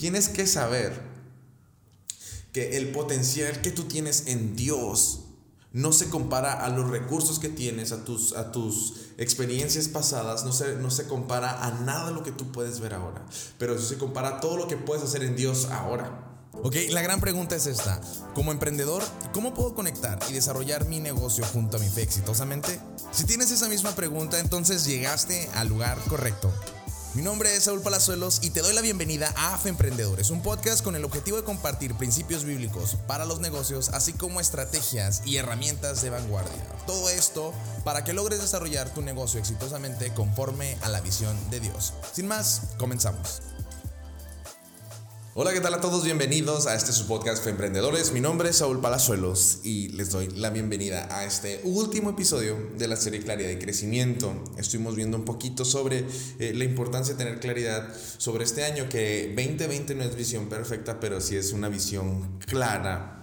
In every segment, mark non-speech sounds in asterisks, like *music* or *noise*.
tienes que saber que el potencial que tú tienes en Dios no se compara a los recursos que tienes, a tus, a tus experiencias pasadas, no se, no se compara a nada lo que tú puedes ver ahora, pero eso se compara a todo lo que puedes hacer en Dios ahora. Ok, la gran pregunta es esta. Como emprendedor, ¿cómo puedo conectar y desarrollar mi negocio junto a mi fe exitosamente? Si tienes esa misma pregunta, entonces llegaste al lugar correcto. Mi nombre es Saúl Palazuelos y te doy la bienvenida a AFE Emprendedores, un podcast con el objetivo de compartir principios bíblicos para los negocios, así como estrategias y herramientas de vanguardia. Todo esto para que logres desarrollar tu negocio exitosamente conforme a la visión de Dios. Sin más, comenzamos. Hola, ¿qué tal a todos? Bienvenidos a este su podcast Emprendedores. Mi nombre es Saúl Palazuelos y les doy la bienvenida a este último episodio de la serie Claridad de Crecimiento. Estuvimos viendo un poquito sobre eh, la importancia de tener claridad sobre este año, que 2020 no es visión perfecta, pero sí es una visión clara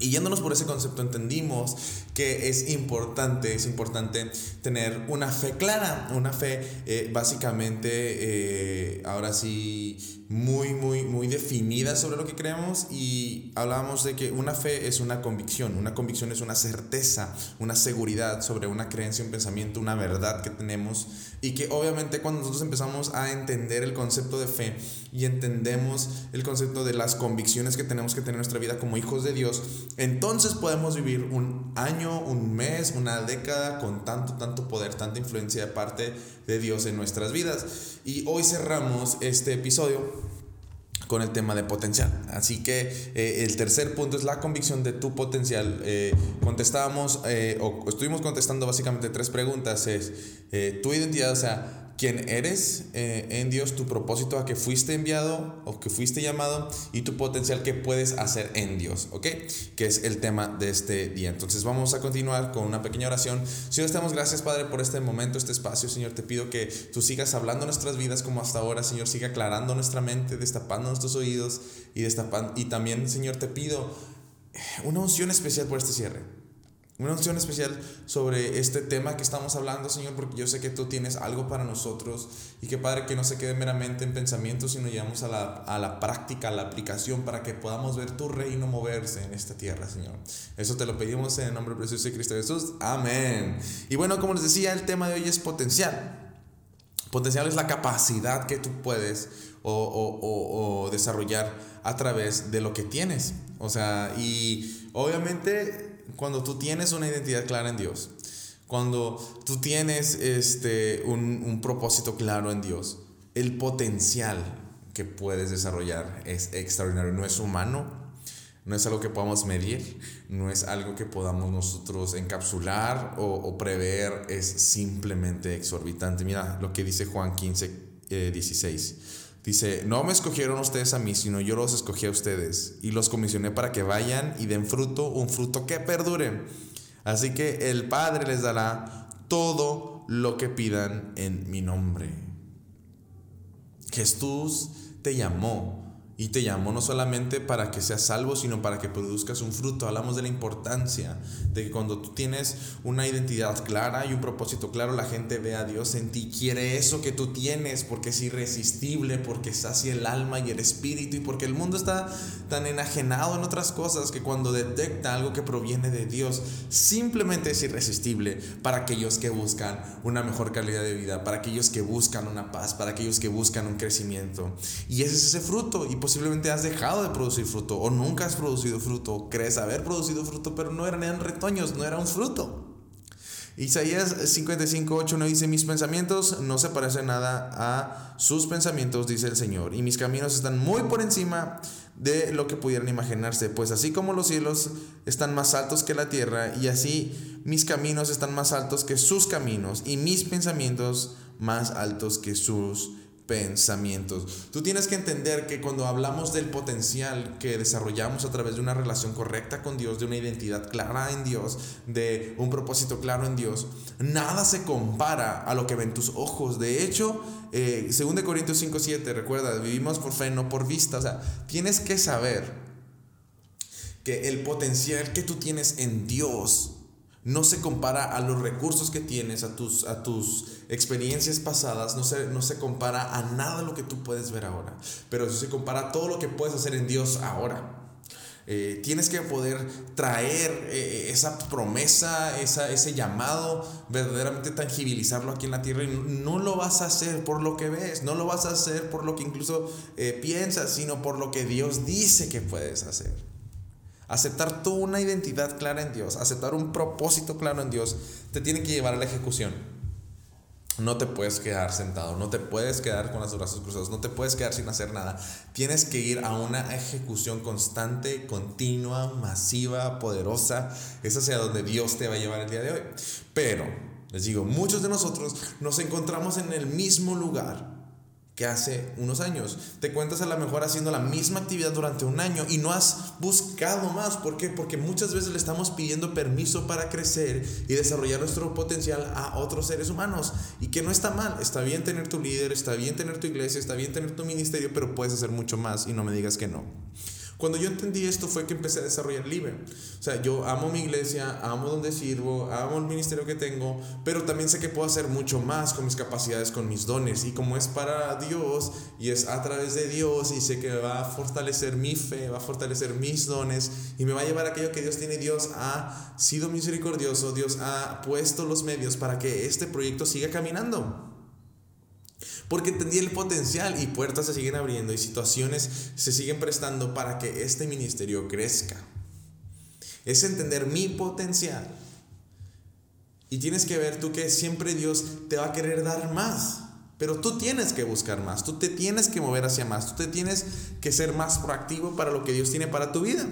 y yéndonos por ese concepto entendimos que es importante, es importante tener una fe clara, una fe eh, básicamente, eh, ahora sí, muy, muy, muy definida sobre lo que creemos y hablábamos de que una fe es una convicción, una convicción es una certeza, una seguridad sobre una creencia, un pensamiento, una verdad que tenemos y que obviamente cuando nosotros empezamos a entender el concepto de fe y entendemos el concepto de las convicciones que tenemos que tener en nuestra vida como hijos de Dios, entonces podemos vivir un año, un mes, una década con tanto, tanto poder, tanta influencia de parte de Dios en nuestras vidas. Y hoy cerramos este episodio con el tema de potencial. Así que eh, el tercer punto es la convicción de tu potencial. Eh, contestábamos eh, o estuvimos contestando básicamente tres preguntas. Es tu identidad, o sea, quién eres eh, en Dios, tu propósito a que fuiste enviado o que fuiste llamado y tu potencial que puedes hacer en Dios, ¿ok? Que es el tema de este día. Entonces vamos a continuar con una pequeña oración. Señor, estamos gracias Padre por este momento, este espacio. Señor, te pido que tú sigas hablando nuestras vidas como hasta ahora. Señor, siga aclarando nuestra mente, destapando nuestros oídos y, destapando, y también, Señor, te pido una unción especial por este cierre. Una unción especial sobre este tema que estamos hablando, Señor, porque yo sé que tú tienes algo para nosotros y que, Padre, que no se quede meramente en pensamientos, sino llevamos a la, a la práctica, a la aplicación, para que podamos ver tu reino moverse en esta tierra, Señor. Eso te lo pedimos en el nombre precioso de Cristo Jesús. Amén. Y bueno, como les decía, el tema de hoy es potencial. Potencial es la capacidad que tú puedes o, o, o desarrollar a través de lo que tienes. O sea, y obviamente cuando tú tienes una identidad clara en Dios, cuando tú tienes este, un, un propósito claro en Dios, el potencial que puedes desarrollar es extraordinario, no es humano, no es algo que podamos medir, no es algo que podamos nosotros encapsular o, prever, es simplemente exorbitante. Mira lo que dice Juan 15, 16. Dice, no me escogieron ustedes a mí, sino yo los escogí a ustedes y los comisioné para que vayan y den fruto, un fruto que perdure. Así que el Padre les dará todo lo que pidan en mi nombre. Jesús te llamó y te llamó no solamente para que seas salvo, sino para que produzcas un fruto. Hablamos de la importancia de que cuando tú tienes una identidad clara y un propósito claro, la gente ve a Dios en ti, quiere eso que tú tienes, porque es irresistible, porque sacia el alma y el espíritu, y porque el mundo está tan enajenado en otras cosas que cuando detecta algo que proviene de Dios, simplemente es irresistible para aquellos que buscan una mejor calidad de vida, para aquellos que buscan una paz, para aquellos que buscan un crecimiento. Y ese es ese fruto. Y posiblemente has dejado de producir fruto o nunca has producido fruto, crees haber producido fruto, pero no eran, eran retoños, no era un fruto. Isaías 55, no dice, mis pensamientos no se parecen nada a sus pensamientos, dice el Señor, y mis caminos están muy por encima de lo que pudieran imaginarse, pues así como los cielos están más altos que la tierra, y así mis caminos están más altos que sus caminos, y mis pensamientos más altos que sus pensamientos. Tú tienes que entender que cuando hablamos del potencial que desarrollamos a través de una relación correcta con Dios, de una identidad clara en Dios, de un propósito claro en Dios, nada se compara a lo que ven tus ojos. De hecho, eh, 2 Corintios 5, 7, recuerda, vivimos por fe, no por vista. O sea, tienes que saber que el potencial que tú tienes en Dios no se compara a los recursos que tienes, a tus, a tus experiencias pasadas, no se, no se compara a nada lo que tú puedes ver ahora, pero se compara a todo lo que puedes hacer en Dios ahora. Eh, tienes que poder traer eh, esa promesa, esa, ese llamado, verdaderamente tangibilizarlo aquí en la tierra. Y no lo vas a hacer por lo que ves, no lo vas a hacer por lo que incluso eh, piensas, sino por lo que Dios dice que puedes hacer. Aceptar tú una identidad clara en Dios, aceptar un propósito claro en Dios, te tiene que llevar a la ejecución. No te puedes quedar sentado, no te puedes quedar con los brazos cruzados, no te puedes quedar sin hacer nada. Tienes que ir a una ejecución constante, continua, masiva, poderosa. Es hacia donde Dios te va a llevar el día de hoy. Pero, les digo, muchos de nosotros nos encontramos en el mismo lugar que hace unos años. Te cuentas a lo mejor haciendo la misma actividad durante un año y no has buscado más. ¿Por qué? Porque muchas veces le estamos pidiendo permiso para crecer y desarrollar nuestro potencial a otros seres humanos. Y que no está mal. Está bien tener tu líder, está bien tener tu iglesia, está bien tener tu ministerio, pero puedes hacer mucho más y no me digas que no. Cuando yo entendí esto fue que empecé a desarrollar libre. O sea, yo amo mi iglesia, amo donde sirvo, amo el ministerio que tengo, pero también sé que puedo hacer mucho más con mis capacidades, con mis dones. Y como es para Dios y es a través de Dios y sé que va a fortalecer mi fe, va a fortalecer mis dones y me va a llevar a aquello que Dios tiene. Dios ha sido misericordioso, Dios ha puesto los medios para que este proyecto siga caminando. Porque entendí el potencial y puertas se siguen abriendo y situaciones se siguen prestando para que este ministerio crezca. Es entender mi potencial. Y tienes que ver tú que siempre Dios te va a querer dar más. Pero tú tienes que buscar más, tú te tienes que mover hacia más, tú te tienes que ser más proactivo para lo que Dios tiene para tu vida.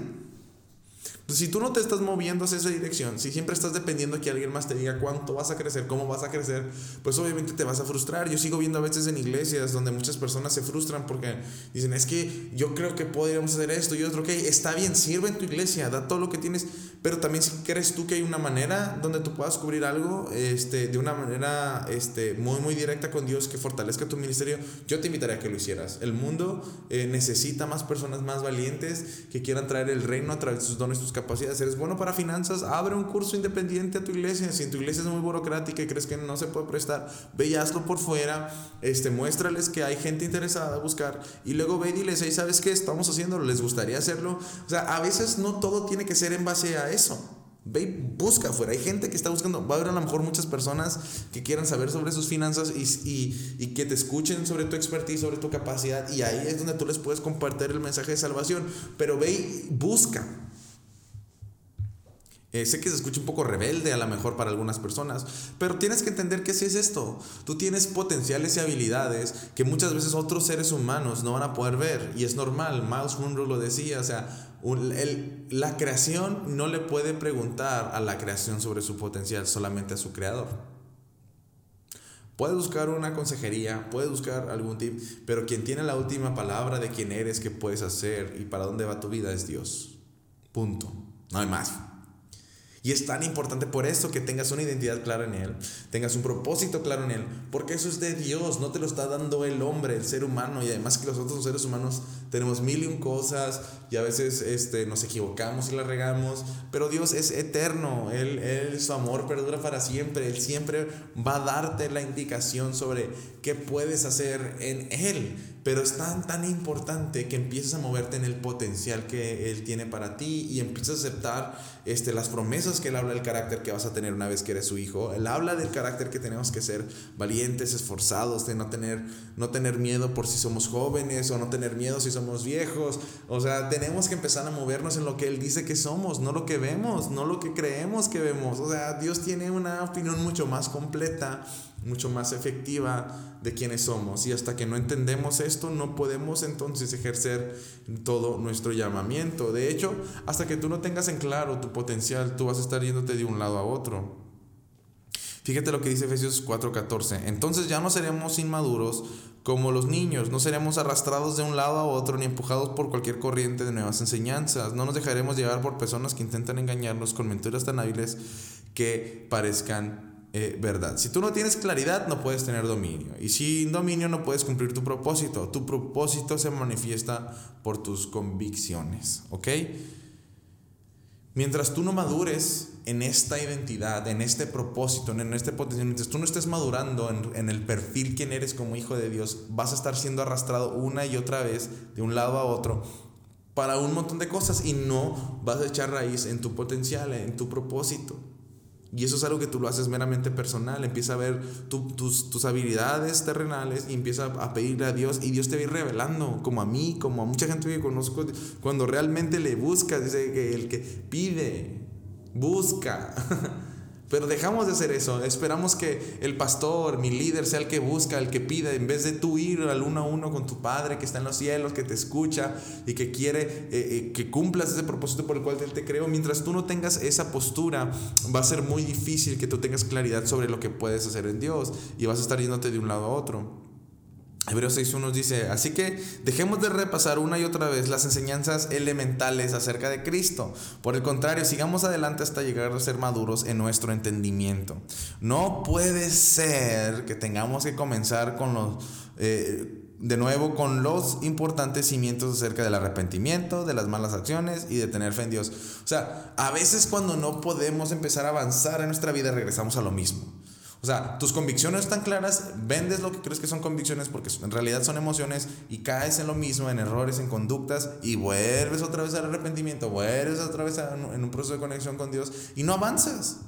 Pues, si tú no te estás moviendo hacia esa dirección, si siempre estás dependiendo que alguien más te diga cuánto vas a crecer, cómo vas a crecer, pues obviamente te vas a frustrar. Yo sigo viendo a veces en iglesias donde muchas personas se frustran porque dicen, es que yo creo que podríamos hacer esto y otro, ok, está bien, sirve en tu iglesia, da todo lo que tienes, pero también si crees tú que hay una manera donde tú puedas cubrir algo este, de una manera este, muy, muy directa con Dios que fortalezca tu ministerio, yo te invitaría a que lo hicieras. El mundo eh, necesita más personas más valientes que quieran traer el reino a través de sus dones, sus capacidades. Eres bueno para finanzas, abre un curso independiente a tu iglesia. Si tu iglesia es muy burocrática y crees que no se puede prestar, ve y hazlo por fuera. Este, muéstrales que hay gente interesada a buscar y luego ve y diles, hey, ¿sabes qué? Estamos haciéndolo, ¿les gustaría hacerlo? O sea, a veces no todo tiene que ser en base a eso. Ve y busca afuera. Hay gente que está buscando. Va a haber a lo mejor muchas personas que quieran saber sobre sus finanzas y, y, y, que te escuchen sobre tu expertise, sobre tu capacidad. Y ahí es donde tú les puedes compartir el mensaje de salvación. Pero ve y busca. Eh, sé que se escucha un poco rebelde a lo mejor para algunas personas, pero tienes que entender que si es esto. Tú tienes potenciales y habilidades que muchas veces otros seres humanos no van a poder ver y es normal. Miles Monroe lo decía, o sea, el, la creación no le puede preguntar a la creación sobre su potencial, solamente a su creador. Puedes buscar una consejería, puedes buscar algún tip, pero quien tiene la última palabra de quién eres, qué puedes hacer y para dónde va tu vida es Dios. Punto. No hay más. Y es tan importante por eso que tengas una identidad clara en Él, tengas un propósito claro en Él, porque eso es de Dios, no te lo está dando el hombre, el ser humano, y además que los otros seres humanos tenemos mil y un cosas y a veces este, nos equivocamos y la regamos, pero Dios es eterno, él, él, su amor perdura para siempre, Él siempre va a darte la indicación sobre qué puedes hacer en Él. Pero es tan, tan importante que empieces a moverte en el potencial que Él tiene para ti y empieces a aceptar este, las promesas que Él habla del carácter que vas a tener una vez que eres su hijo. Él habla del carácter que tenemos que ser valientes, esforzados, de no tener, no tener miedo por si somos jóvenes o no tener miedo si somos viejos. O sea, tenemos que empezar a movernos en lo que Él dice que somos, no lo que vemos, no lo que creemos que vemos. O sea, Dios tiene una opinión mucho más completa mucho más efectiva de quienes somos. Y hasta que no entendemos esto, no podemos entonces ejercer todo nuestro llamamiento. De hecho, hasta que tú no tengas en claro tu potencial, tú vas a estar yéndote de un lado a otro. Fíjate lo que dice Efesios 4:14. Entonces ya no seremos inmaduros como los niños, no seremos arrastrados de un lado a otro ni empujados por cualquier corriente de nuevas enseñanzas. No nos dejaremos llevar por personas que intentan engañarnos con mentiras tan hábiles que parezcan eh, verdad. Si tú no tienes claridad, no puedes tener dominio. Y sin dominio no puedes cumplir tu propósito. Tu propósito se manifiesta por tus convicciones. ¿Ok? Mientras tú no madures en esta identidad, en este propósito, en este potencial, mientras tú no estés madurando en, en, el perfil quien eres como hijo de Dios, vas a estar siendo arrastrado una y otra vez de un lado a otro para un montón de cosas y no vas a echar raíz en tu potencial, en tu propósito. Y eso es algo que tú lo haces meramente personal. Empieza a ver tus, tus, habilidades terrenales y empieza a pedirle a Dios. Y Dios te va a ir revelando, como a mí, como a mucha gente que conozco. Cuando realmente le buscas, dice que el que pide, busca. *laughs* Pero dejamos de hacer eso. Esperamos que el pastor, mi líder, sea el que busca, el que pida, en vez de tú ir al uno a uno con tu Padre que está en los cielos, que te escucha y que quiere eh, eh, que cumplas ese propósito por el cual Él te creó. Mientras tú no tengas esa postura, va a ser muy difícil que tú tengas claridad sobre lo que puedes hacer en Dios y vas a estar yéndote de un lado a otro. Hebreos 6.1 dice, así que dejemos de repasar una y otra vez las enseñanzas elementales acerca de Cristo. Por el contrario, sigamos adelante hasta llegar a ser maduros en nuestro entendimiento. No puede ser que tengamos que comenzar con los... Eh, de nuevo con los importantes cimientos acerca del arrepentimiento, de las malas acciones y de tener fe en Dios. O sea, a veces cuando no podemos empezar a avanzar en nuestra vida regresamos a lo mismo. O sea, tus convicciones están claras, vendes lo que crees que son convicciones porque en realidad son emociones y caes en lo mismo, en errores, en conductas y vuelves otra vez al arrepentimiento, vuelves otra vez en un proceso de conexión con Dios y no avanzas.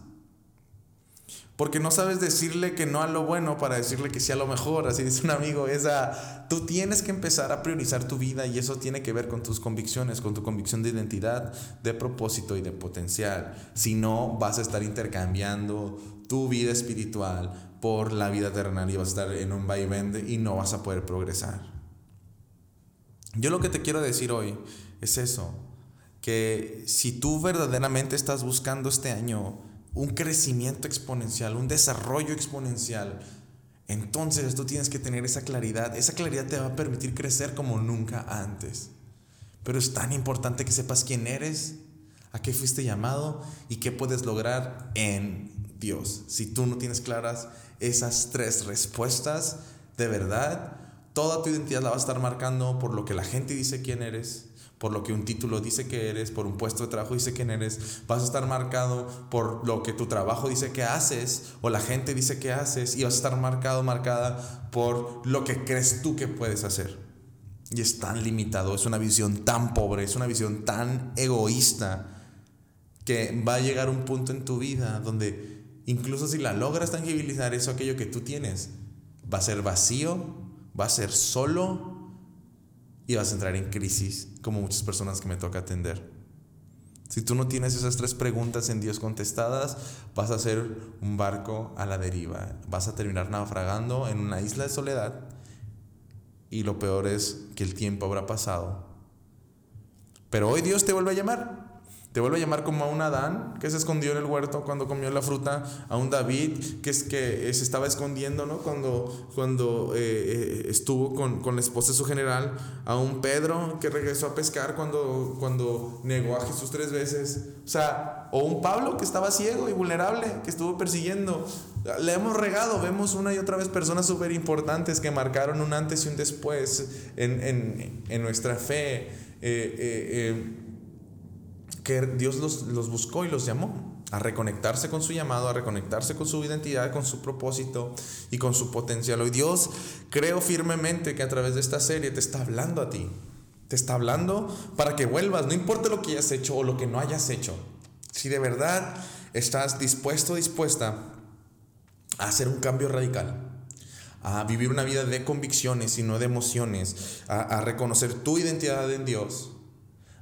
Porque no sabes decirle que no a lo bueno para decirle que sí a lo mejor. Así dice un amigo, esa, tú tienes que empezar a priorizar tu vida y eso tiene que ver con tus convicciones, con tu convicción de identidad, de propósito y de potencial. Si no, vas a estar intercambiando tu vida espiritual por la vida terrenal y vas a estar en un vaivén y no vas a poder progresar. Yo lo que te quiero decir hoy es eso, que si tú verdaderamente estás buscando este año un crecimiento exponencial, un desarrollo exponencial, entonces tú tienes que tener esa claridad. Esa claridad te va a permitir crecer como nunca antes. Pero es tan importante que sepas quién eres, a qué fuiste llamado y qué puedes lograr en Dios. Si tú no tienes claras esas tres respuestas, de verdad, toda tu identidad la va a estar marcando por lo que la gente dice quién eres, por lo que un título dice que eres, por un puesto de trabajo dice quién eres, vas a estar marcado por lo que tu trabajo dice que haces o la gente dice que haces y vas a estar marcado, marcada por lo que crees tú que puedes hacer. Y es tan limitado, es una visión tan pobre, es una visión tan egoísta que va a llegar un punto en tu vida donde incluso si la logras tangibilizar eso, aquello que tú tienes, va a ser vacío, va a ser solo y vas a entrar en crisis, como muchas personas que me toca atender. Si tú no tienes esas tres preguntas en Dios contestadas, vas a ser un barco a la deriva. Vas a terminar naufragando en una isla de soledad. Y lo peor es que el tiempo habrá pasado. Pero hoy Dios te vuelve a llamar. Te vuelve a llamar como a un Adán que se escondió en el huerto cuando comió la fruta, a un David que, es, que se estaba escondiendo ¿no? cuando, cuando eh, eh, estuvo con, con, la esposa de su general, a un Pedro que regresó a pescar cuando, cuando negó a Jesús tres veces, o sea, o un Pablo que estaba ciego y vulnerable, que estuvo persiguiendo. Le hemos regado, vemos una y otra vez personas súper importantes que marcaron un antes y un después en, en, en nuestra fe. Eh, que Dios los, los buscó y los llamó a reconectarse con su llamado, a reconectarse con su identidad, con su propósito y con su potencial. Hoy Dios creo firmemente que a través de esta serie te está hablando a ti. Te está hablando para que vuelvas, no importa lo que hayas hecho o lo que no hayas hecho. Si de verdad estás dispuesto, dispuesta a hacer un cambio radical, a vivir una vida de convicciones y no de emociones, a, a reconocer tu identidad en Dios,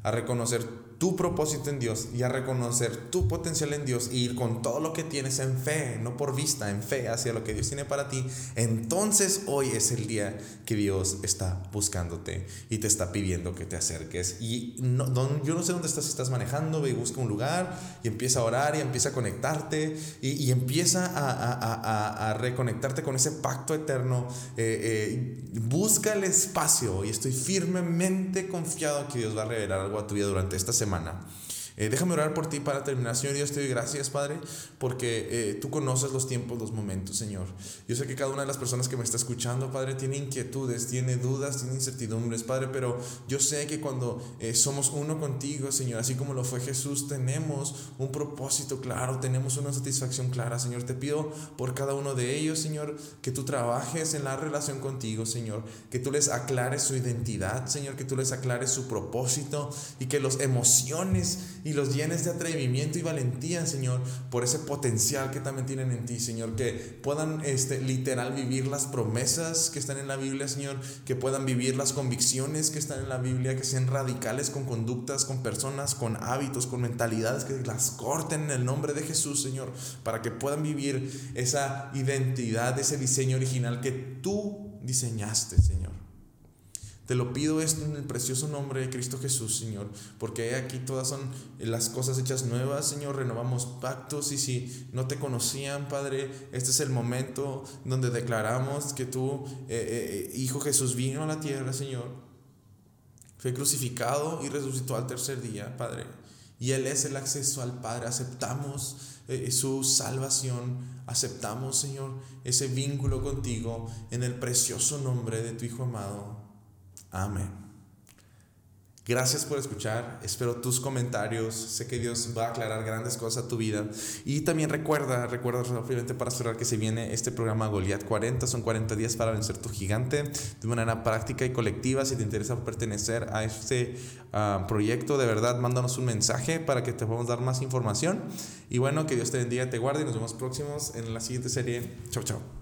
a reconocer tu propósito en Dios y a reconocer tu potencial en Dios y ir con todo lo que tienes en fe, no por vista, en fe hacia lo que Dios tiene para ti, entonces hoy es el día que Dios está buscándote y te está pidiendo que te acerques. Y no, yo no sé dónde estás, estás manejando, ve y busca un lugar y empieza a orar y empieza a conectarte y, empieza a, reconectarte con ese pacto eterno. Eh, eh, busca el espacio y estoy firmemente confiado que Dios va a revelar algo a tu vida durante esta semana semana. Eh, déjame orar por ti para terminar, Señor Dios, te doy gracias, Padre, porque eh, tú conoces los tiempos, los momentos, Señor. Yo sé que cada una de las personas que me está escuchando, Padre, tiene inquietudes, tiene dudas, tiene incertidumbres, Padre, pero yo sé que cuando eh, somos uno contigo, Señor, así como lo fue Jesús, tenemos un propósito claro, tenemos una satisfacción clara, Señor. Te pido por cada uno de ellos, Señor, que tú trabajes en la relación contigo, Señor, que tú les aclares su identidad, Señor, que tú les aclares su propósito y que los emociones y los llenes de atrevimiento y valentía, Señor, por ese potencial que también tienen en ti, Señor, que puedan este, literal vivir las promesas que están en la Biblia, Señor, que puedan vivir las convicciones que están en la Biblia, que sean radicales con conductas, con personas, con hábitos, con mentalidades, que las corten en el nombre de Jesús, Señor, para que puedan vivir esa identidad, ese diseño original que tú diseñaste, Señor. Te lo pido esto en el precioso nombre de Cristo Jesús, Señor, porque aquí todas son las cosas hechas nuevas, Señor, renovamos pactos y si no te conocían, Padre, este es el momento donde declaramos que tú, eh, eh, Hijo Jesús, vino a la tierra, Señor, fue crucificado y resucitó al tercer día, Padre, y Él es el acceso al Padre, aceptamos eh, su salvación, aceptamos, Señor, ese vínculo contigo en el precioso nombre de tu Hijo amado. Amén. Gracias por escuchar, espero tus comentarios, sé que Dios va a aclarar grandes cosas a tu vida. Y también recuerda, recuerda rápidamente para cerrar que se viene este programa Goliath 40, son 40 días para vencer tu gigante de manera práctica y colectiva, si te interesa pertenecer a este ah, proyecto, de verdad mándanos un mensaje para que te podamos dar más información. Y bueno, que Dios te bendiga, te guarde y nos vemos próximos en la siguiente serie, chao chao.